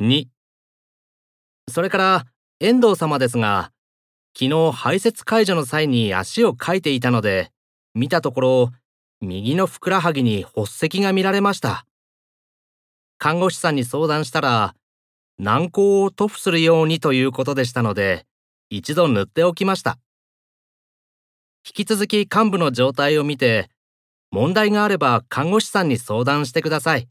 2それから遠藤様ですが昨日排泄解除の際に足をかいていたので見たところ右のふくらはぎに発石が見られました。看護師さんに相談したら軟膏を塗布するようにということでしたので一度塗っておきました。引き続き患部の状態を見て問題があれば看護師さんに相談してください。